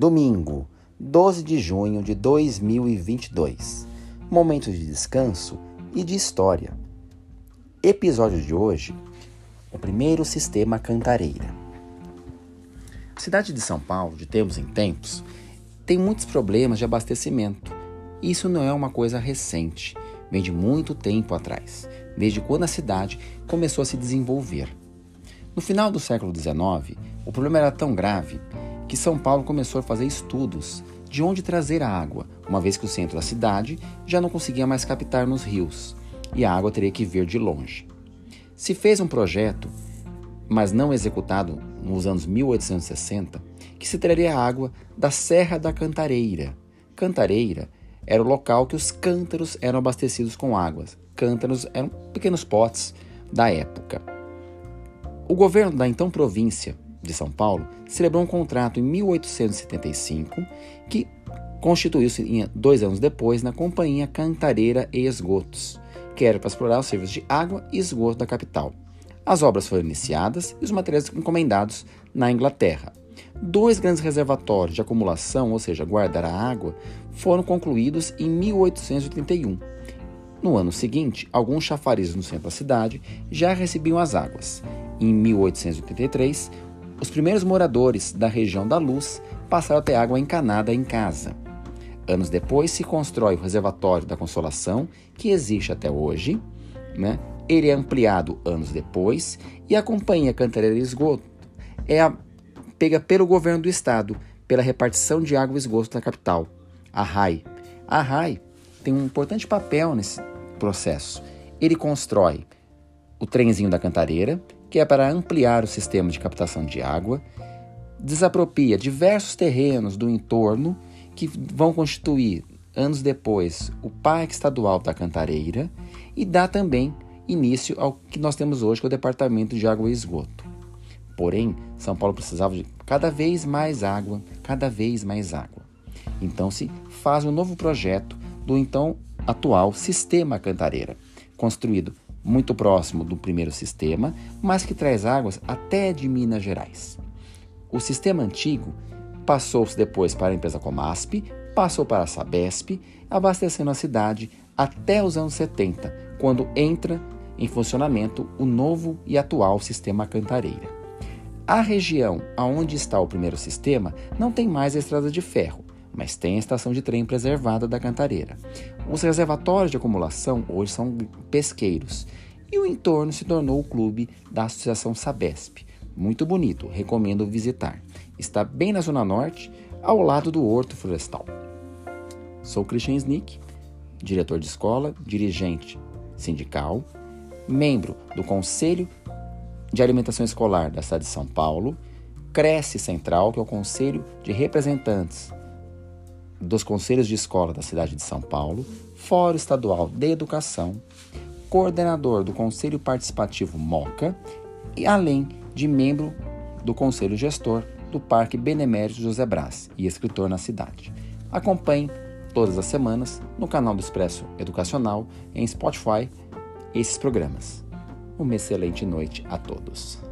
domingo, 12 de junho de 2022. Momento de descanso e de história. Episódio de hoje: o primeiro sistema cantareira. A cidade de São Paulo, de tempos em tempos, tem muitos problemas de abastecimento. Isso não é uma coisa recente, vem de muito tempo atrás, desde quando a cidade começou a se desenvolver. No final do século XIX, o problema era tão grave que São Paulo começou a fazer estudos de onde trazer a água, uma vez que o centro da cidade já não conseguia mais captar nos rios e a água teria que vir de longe. Se fez um projeto, mas não executado nos anos 1860, que se traria água da Serra da Cantareira. Cantareira era o local que os cântaros eram abastecidos com águas. Cântaros eram pequenos potes da época. O governo da então província de São Paulo, celebrou um contrato em 1875 que constituiu-se dois anos depois na Companhia Cantareira e Esgotos, que era para explorar os serviços de água e esgoto da capital. As obras foram iniciadas e os materiais encomendados na Inglaterra. Dois grandes reservatórios de acumulação, ou seja, guardar a água, foram concluídos em 1881. No ano seguinte, alguns chafarizes no centro da cidade já recebiam as águas. Em 1883, os primeiros moradores da região da Luz passaram a ter água encanada em casa. Anos depois se constrói o reservatório da Consolação, que existe até hoje. Né? Ele é ampliado anos depois e a Companhia Cantareira de Esgoto é a, pega pelo governo do estado pela repartição de água e esgoto da capital, a RAI. A RAI tem um importante papel nesse processo. Ele constrói o trenzinho da Cantareira, que é para ampliar o sistema de captação de água, desapropria diversos terrenos do entorno que vão constituir, anos depois, o Parque Estadual da Cantareira e dá também início ao que nós temos hoje, que é o Departamento de Água e Esgoto. Porém, São Paulo precisava de cada vez mais água, cada vez mais água. Então se faz um novo projeto do então atual Sistema Cantareira, construído muito próximo do primeiro sistema, mas que traz águas até de Minas Gerais. O sistema antigo passou-se depois para a empresa Comasp, passou para a Sabesp, abastecendo a cidade até os anos 70, quando entra em funcionamento o novo e atual sistema Cantareira. A região onde está o primeiro sistema não tem mais a estrada de ferro, mas tem a estação de trem preservada da Cantareira. Os reservatórios de acumulação hoje são pesqueiros e o entorno se tornou o clube da Associação Sabesp. Muito bonito, recomendo visitar. Está bem na Zona Norte, ao lado do Horto Florestal. Sou Christian Snick, diretor de escola, dirigente sindical, membro do Conselho de Alimentação Escolar da cidade de São Paulo, Cresce Central, que é o Conselho de Representantes dos Conselhos de Escola da cidade de São Paulo, Fórum Estadual de Educação, coordenador do Conselho Participativo MOCA e além de membro do Conselho Gestor do Parque Benemérito José Brás e escritor na cidade. Acompanhe todas as semanas no canal do Expresso Educacional em Spotify esses programas. Uma excelente noite a todos.